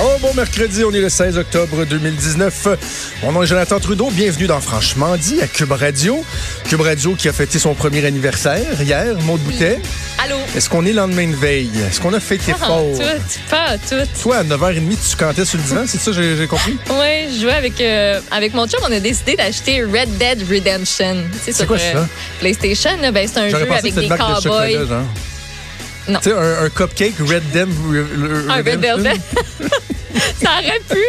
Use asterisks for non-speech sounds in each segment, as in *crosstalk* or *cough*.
Oh, bon mercredi, on est le 16 octobre 2019. Mon nom est Jonathan Trudeau. Bienvenue dans Franchement dit à Cube Radio. Cube Radio qui a fêté son premier anniversaire hier, Maud Boutet. Allô? Est-ce qu'on est lendemain de veille? Est-ce qu'on a fêté Pas fort? tout, pas tout. Toi, à 9h30, tu cantais sur le divan, c'est ça, j'ai j'ai compris? Ouais, je jouais avec, euh, avec mon chum, on a décidé d'acheter Red Dead Redemption. C'est quoi ça? PlayStation, là, ben, c'est un jeu avec des de cowboys. genre. Non. Tu sais, un, un cupcake Red Dem Un Red Velvet. *laughs* *laughs* Ça aurait pu,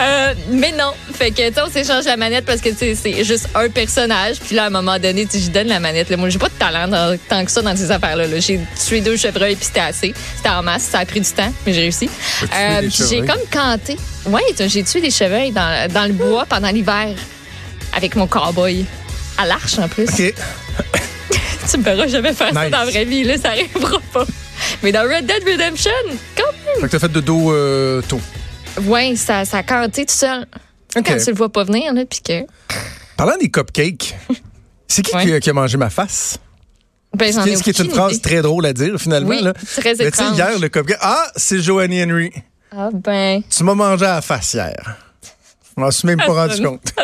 euh, mais non. Fait que, tu on s'échange la manette parce que, tu c'est juste un personnage. Puis là, à un moment donné, tu je donne la manette. Là. Moi, j'ai pas de talent dans- tant que ça dans ces affaires-là. là. J'ai tué deux chevreuils puis c'était assez. C'était en masse. Ça a pris du temps, mais j'ai réussi. Euh, j'ai comme canté. Ouais, j'ai tué des chevreuils dans, dans le bois pendant l'hiver avec mon cowboy. À l'arche, en plus. OK. *laughs* Tu me verras jamais faire ça dans la vraie vie, là, ça arrivera pas. Mais dans Red Dead Redemption, quand Fait que t'as fait de dos euh, tôt. Ouais, ça, ça a canté tout seul. Quand tu le vois pas venir, là, puis que. Parlant des cupcakes, *laughs* c'est qui, Ouais. qui a- qui a mangé ma face? Ben, Ce qui, ce qui est une phrase idée. très drôle à dire, finalement. Oui, là? très Mais tu sais, étrange. hier, le cupcake. Ah, c'est Joanny Henry. Ah, ben. Tu m'as mangé à la face hier. Je m'en suis même pas rendu compte. *laughs* *laughs*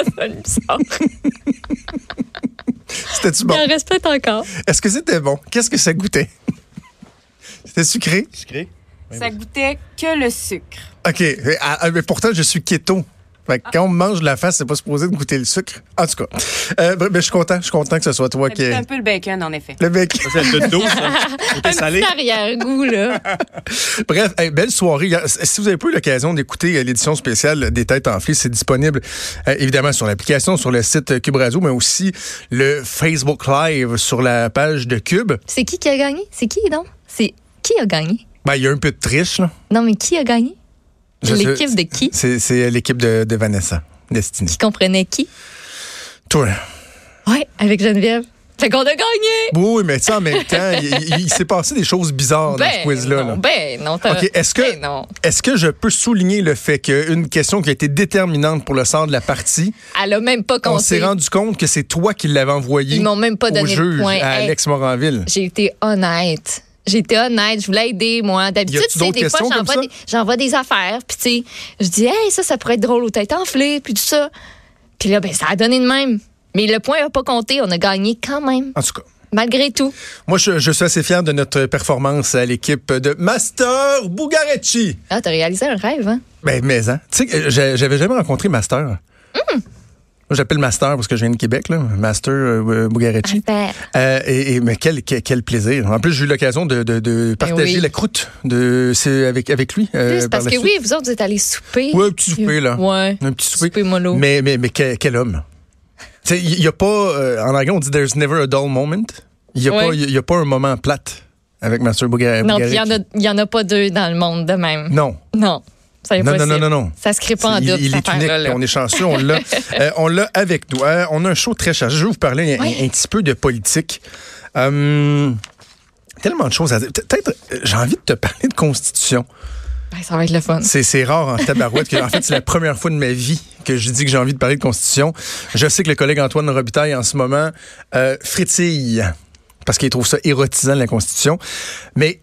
C'était-tu Il bon? en reste peut-être encore. Est-ce que c'était bon? Qu'est-ce que ça goûtait? C'était sucré? Sucré? Ça goûtait que le sucre. OK. Mais, ah, ah, mais pourtant, je suis keto. Fait que quand on me mange de la face, c'est pas supposé de goûter le sucre. En tout cas, euh, ben, je suis content. Je suis content que ce soit toi qui ait un peu le bacon, en effet. le. Ça, c'est de dos, ça. Salé. arrière-goût, là. *laughs* Bref, hey, belle soirée. Si vous avez pas eu l'occasion d'écouter euh, l'édition spéciale des Têtes enflées, c'est disponible euh, évidemment sur l'application, sur le site Cube Radio, mais aussi le Facebook Live sur la page de Cube. C'est qui qui a gagné? C'est qui, donc? C'est qui a gagné? Ben, il y a un peu de triche, là. Non, mais qui a gagné? L'équipe de qui? C'est, l'équipe de, de Vanessa, Destiny. Qui comprenait qui? Toi. Ouais, avec Geneviève. Fait qu'on a gagné! Oui, mais tu sais, en même temps, il, s'est passé des choses bizarres dans ce quiz-là. non, là. ben non. t'as- OK, est-ce que, Ben non. est-ce que je peux souligner le fait qu'une question qui a été déterminante pour le sort de la partie, Elle a même pas on compté. s'est rendu compte que c'est toi qui l'avais envoyé Ils m'ont même pas au donné de juge point. à. Alex Moranville. J'ai été honnête. Été honnête, je voulais aider, moi. D'habitude, tu sais, des fois, j'envoie des, j'envoie des affaires, puis tu sais, je dis, hey, ça, ça pourrait être drôle aux têtes enflées, puis tout ça. Puis là, ben, ça a donné de même. Mais le point n'a pas compté, on a gagné quand même, En tout cas, malgré tout. moi, je, je suis assez fier de notre performance à l'équipe de Master Bugarecci. Ah, t'as réalisé un rêve, hein? Ben, mais, hein. Tu sais, j'a- j'avais jamais rencontré Master. Hmm. J'appelle Master parce que je viens de Québec, là. Master euh, Bugarecci. Affaire. Euh, et, et- mais quel, quel, quel plaisir. En plus, j'ai eu l'occasion de, de, de partager Ben oui. la croûte de, avec, avec lui. euh, parce que suite. oui, vous autres, vous êtes allés souper. Ouais, un petit souper, là. Ouais. Un petit souper. Souper mollo. Mais, mais, mais quel, quel homme. Il n'y a pas, euh, en anglais, on dit there's never a dull moment. Il n'y a, Ouais. pas- y a pas un moment plate avec Master Buga- non, il y, Bugarecci. en en a pas deux dans le monde de même. Non. Non. Non, non, non, non, non. Ça se crée pas en il, double, il cette est unique. On est chanceux. On l'a, *laughs* euh, on l'a avec nous. Euh, on a un show très chargé. Je vais vous parler un, petit peu de politique. Hum, tellement de choses à dire. Peut-être, euh, j'ai envie de te parler de constitution. Ben, ça va être le fun. C'est, c'est rare en tabarouette. que- en fait, c'est la première fois de ma vie que je dis que j'ai envie de parler de constitution. Je sais que le collègue Antoine Robitaille, en ce moment, euh, frétille parce qu'il trouve ça érotisant, la constitution. Mais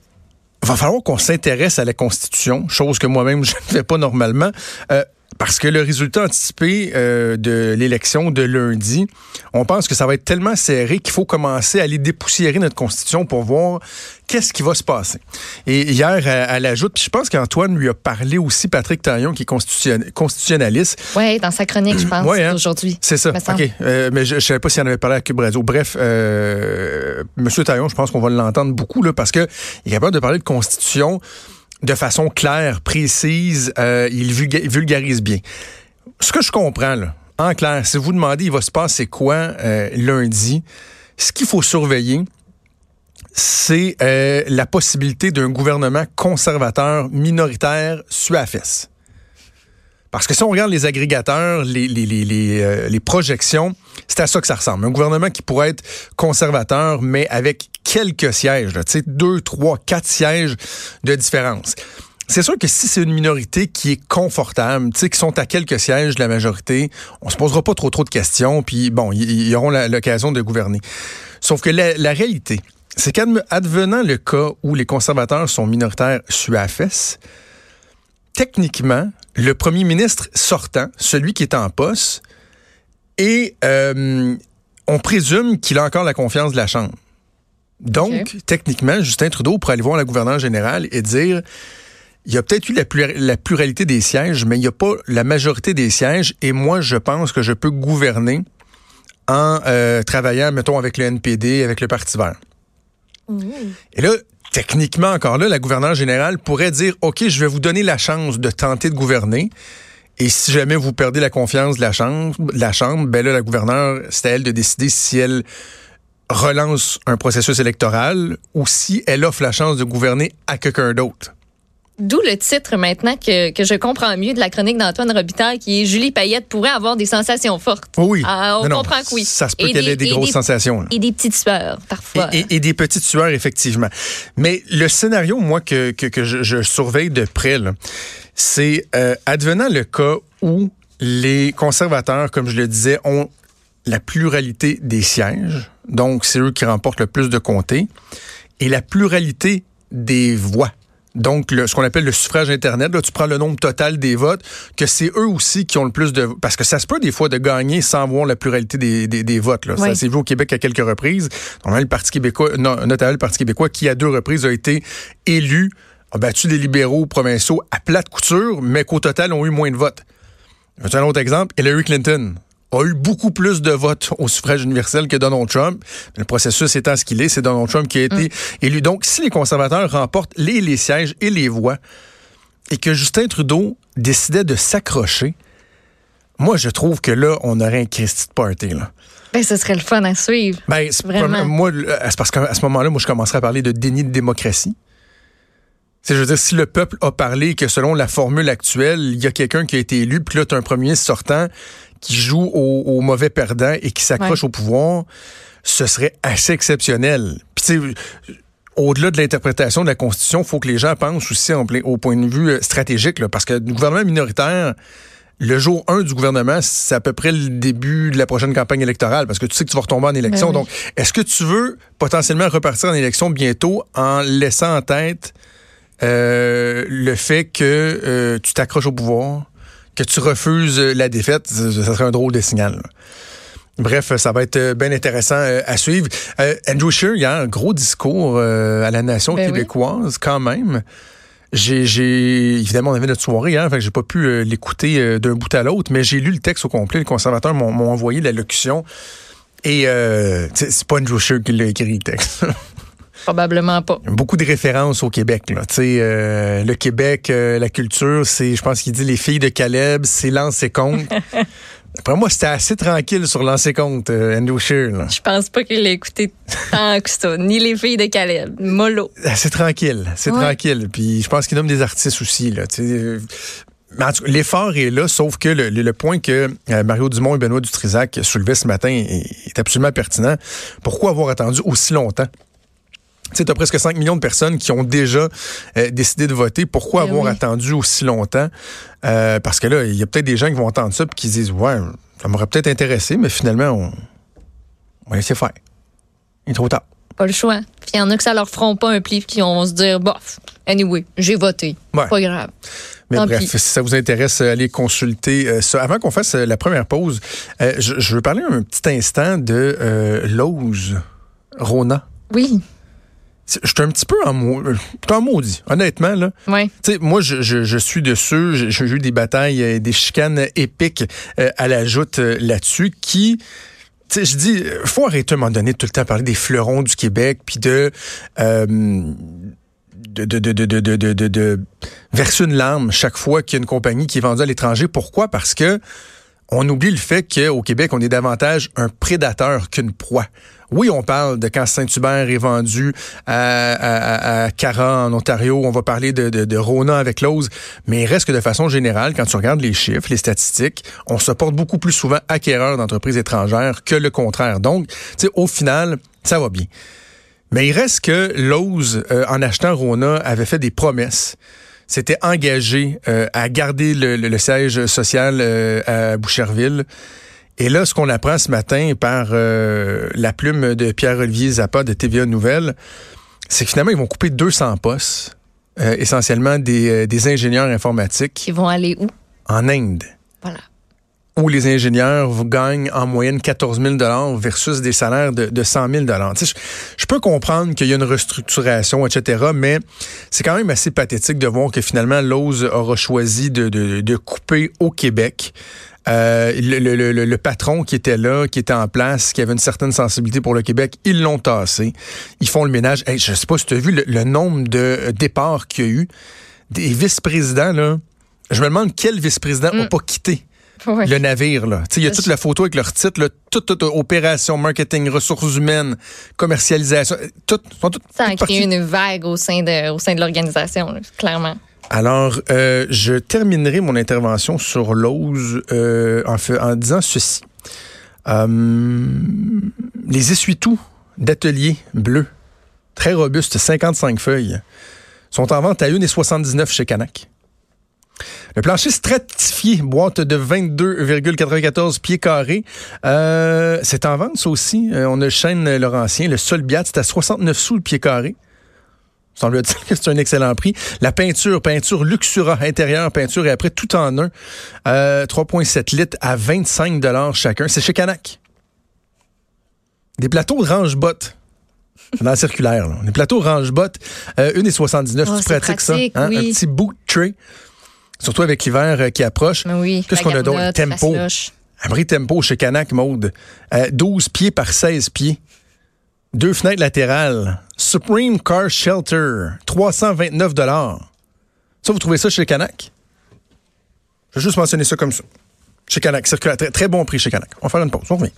va falloir qu'on s'intéresse à la constitution, chose que moi-même *laughs* je ne fais pas normalement. euh, parce que le résultat anticipé euh, de l'élection de lundi, on pense que ça va être tellement serré qu'il faut commencer à aller dépoussiérer notre constitution pour voir qu'est-ce qui va se passer. Et hier, elle, ajoute, puis je pense qu'Antoine lui a parlé aussi, Patrick Taillon, qui est constitution- constitutionnaliste. Oui, dans sa chronique, je pense, Ouais, hein? aujourd'hui. C'est ça. OK. Euh, mais je ne savais pas s'il en avait parlé à Cube Radio. Bref, euh, M. Taillon, je pense qu'on va l'entendre beaucoup là, parce qu'il est capable de parler de constitution de façon claire, précise. euh, il vulga- vulgarise bien. Ce que je comprends, là, en clair, si vous demandez il va se passer quoi euh, lundi, ce qu'il faut surveiller, c'est euh, la possibilité d'un gouvernement conservateur minoritaire suafes. Parce que si on regarde les agrégateurs, les, les, les, les, euh, les projections, c'est à ça que ça ressemble. Un gouvernement qui pourrait être conservateur, mais avec quelques sièges, là, deux, trois, quatre sièges de différence. C'est sûr que si c'est une minorité qui est confortable, tu sais, qui sont à quelques sièges de la majorité, on se posera pas trop trop de questions, puis bon, ils auront l'occasion de gouverner. Sauf que la, la réalité, c'est qu'advenant le cas où les conservateurs sont minoritaires suafes, techniquement, le premier ministre sortant, celui qui est en poste, et euh, on présume qu'il a encore la confiance de la Chambre. Donc, techniquement, Justin Trudeau pourrait aller voir la gouverneure générale et dire il y a peut-être eu la, pluralité des sièges, mais il n'y a pas la majorité des sièges, et moi, je pense que je peux gouverner en euh, travaillant, mettons, avec le NPD, avec le Parti vert. Et là, techniquement, encore là, la gouverneure générale pourrait dire, OK, je vais vous donner la chance de tenter de gouverner. Et si jamais vous perdez la confiance de la Chambre, la chambre ben là, la gouverneure, c'est à elle de décider si elle relance un processus électoral ou si elle offre la chance de gouverner à quelqu'un d'autre. D'où le titre maintenant que, que, je comprends mieux de la chronique d'Antoine Robitaille qui est Julie Payette pourrait avoir des sensations fortes. Oui. Ah, on comprend que oui. Ça se peut qu'elle ait des, grosses sensations. Et des petites sueurs, parfois. Et, des petites sueurs, effectivement. Mais le scénario, moi, que, que, que je, surveille de près, c'est euh, advenant le cas où les conservateurs, comme je le disais, ont la pluralité des sièges. Donc, c'est eux qui remportent le plus de comtés. Et la pluralité des voix donc ce qu'on appelle le suffrage Internet, là, tu prends le nombre total des votes, que c'est eux aussi qui ont le plus de... Parce que ça se peut des fois de gagner sans voir la pluralité des, des, votes. Là. Ça s'est vu au Québec à quelques reprises. On a le Parti québécois, notamment le Parti québécois, qui à deux reprises a été élu, a battu des libéraux provinciaux à plate couture, mais qu'au total ont eu moins de votes. Un autre exemple, Hillary Clinton a eu beaucoup plus de votes au suffrage universel que Donald Trump. Le processus étant ce qu'il est, c'est Donald Trump qui a été mm. élu. Donc, si les conservateurs remportent les, les sièges et les voix, et que Justin Trudeau décidait de s'accrocher, moi, je trouve que là, on aurait un Christy de party. Là. Ben, ce serait le fun à suivre. Ben, Vraiment. Moi, c'est parce qu'à ce moment-là, moi, je commencerais à parler de déni de démocratie. C'est, je veux dire, si le peuple a parlé que selon la formule actuelle, il y a quelqu'un qui a été élu, puis là, tu as un premier sortant qui joue au, mauvais perdant et qui s'accroche au pouvoir, ce serait assez exceptionnel. Puis au-delà de l'interprétation de la Constitution, il faut que les gens pensent aussi au point de vue euh, stratégique, parce que le gouvernement minoritaire, le jour 1 du gouvernement, c'est à peu près le début de la prochaine campagne électorale, parce que tu sais que tu vas retomber en élection. Ben Donc, est-ce que tu veux potentiellement repartir en élection bientôt en laissant en tête euh, le fait que euh, tu t'accroches au pouvoir, que tu refuses la défaite, ça serait un drôle de signal. Bref, ça va être euh, bien intéressant euh, à suivre. Euh, Andrew Scheer, il y a un gros discours à la nation ben québécoise quand même. J'ai, évidemment, on avait notre soirée, hein, fait j'ai pas pu l'écouter d'un bout à l'autre, mais j'ai lu le texte au complet. Les conservateurs m'ont envoyé la locution. Et c'est pas Andrew Scheer qui l'a écrit, le texte. *laughs* Probablement pas. Beaucoup de références au Québec. Là. Euh, le Québec, euh, la culture, c'est, je pense qu'il dit les filles de Caleb, c'est lancer compte. *laughs* Après moi, c'était assez tranquille sur lancer compte, euh, Andrew Shear. Je pense pas qu'il l'ait écouté tant que ça, ni les filles de Caleb. Mollo. C'est tranquille, c'est tranquille. Puis je pense qu'il nomme des artistes aussi. Là, L'effort est là, sauf que le, point que Mario Dumont et Benoît Dutrisac soulevaient ce matin est absolument pertinent. Pourquoi avoir attendu aussi longtemps? Tu as presque 5 millions de personnes qui ont déjà euh, décidé de voter. Pourquoi ben avoir attendu aussi longtemps? Euh, parce que là, il y a peut-être des gens qui vont entendre ça et qui disent Ouais, ça m'aurait peut-être intéressé, mais finalement, on, va laisser faire. Il est trop tard. Pas le choix. il y en a que ça leur feront pas un pli qui vont se dire Bof, anyway, j'ai voté. Pas grave. Mais bref, si ça vous intéresse, allez consulter ça. Avant qu'on fasse la première pause, je, je, veux parler un petit instant de Lose Rona. Oui je suis un petit peu en, maudit, honnêtement. Là. moi, je, je, suis dessus. J'ai eu des batailles, euh, des chicanes épiques euh, à la joute euh, là-dessus qui je dis, faut arrêter à un moment donné de tout le temps parler des fleurons du Québec, puis de, de, de, de, de, de, de, verser une larme chaque fois qu'il y a une compagnie qui est vendue à l'étranger. Pourquoi? Parce que on oublie le fait qu'au Québec, on est davantage un prédateur qu'une proie. Oui, on parle de quand Saint-Hubert est vendu à, à, Cara en Ontario. On va parler de, de, de Rona avec Lowe's. Mais il reste que de façon générale, quand tu regardes les chiffres, les statistiques, on se porte beaucoup plus souvent acquéreur d'entreprises étrangères que le contraire. Donc, tu sais, au final, ça va bien. Mais il reste que Lowe's, euh, en achetant Rona, avait fait des promesses s'était engagé euh, à garder le, le, siège social euh, à Boucherville. Et là, ce qu'on apprend ce matin par euh, la plume de Pierre-Olivier Zappa de TVA Nouvelles, c'est que finalement, ils vont couper 200 postes, essentiellement des, des ingénieurs informatiques. Ils vont aller où? En Inde. Voilà où les ingénieurs gagnent en moyenne 14 000 versus des salaires de, de 100 000 je, je peux comprendre qu'il y a une restructuration, etc., mais c'est quand même assez pathétique de voir que finalement, Lowe's aura choisi de, de, de couper au Québec. Euh, le, le, le, le, patron qui était là, qui était en place, qui avait une certaine sensibilité pour le Québec, ils l'ont tassé. Ils font le ménage. Hey, je sais pas si tu as vu le, nombre de départs qu'il y a eu. Des vice-présidents, là. Je me demande quel vice-président n'a mm. pas quitté le navire. Là. Il y a toute la photo avec leur titre, là, toute, toute, opération, marketing, ressources humaines, commercialisation, tout, tout Ça a créé une vague au sein de, au sein de l'organisation, clairement. Alors, euh, je terminerai mon intervention sur l'ose euh, en, en, disant ceci. Euh, les essuie-tout d'atelier bleu, très robustes, 55 feuilles, sont en vente à 1,79 chez Canac. Le plancher stratifié, boîte de 22,94 pieds carrés. Euh, c'est en vente, ça aussi. On a le chêne Laurentien. Le sol Biat, c'est à 69 sous le pied carré. Semble dire *laughs* que c'est un excellent prix. La peinture, peinture Luxura intérieur, peinture et après tout en un. 3,7 euh, litres à 25 dollars chacun. C'est chez Canac. Des plateaux range-bottes. Dans la circulaire, là. Des plateaux range-bottes. Euh, 1,79. Oh, tu pratiques ça? Hein? Un petit boot tray. Surtout avec l'hiver euh, qui approche. Oui, Qu'est-ce qu'on a d'autre? Tempo. Abri tempo chez Canac Mode. 12 pieds par 16 pieds. Deux fenêtres latérales. Supreme Car Shelter. 329 Ça, vous trouvez ça chez Canac? Je vais juste mentionner ça comme ça. Chez Canac. Circulaire. Très, très bon prix chez Canac. On va faire une pause. On revient.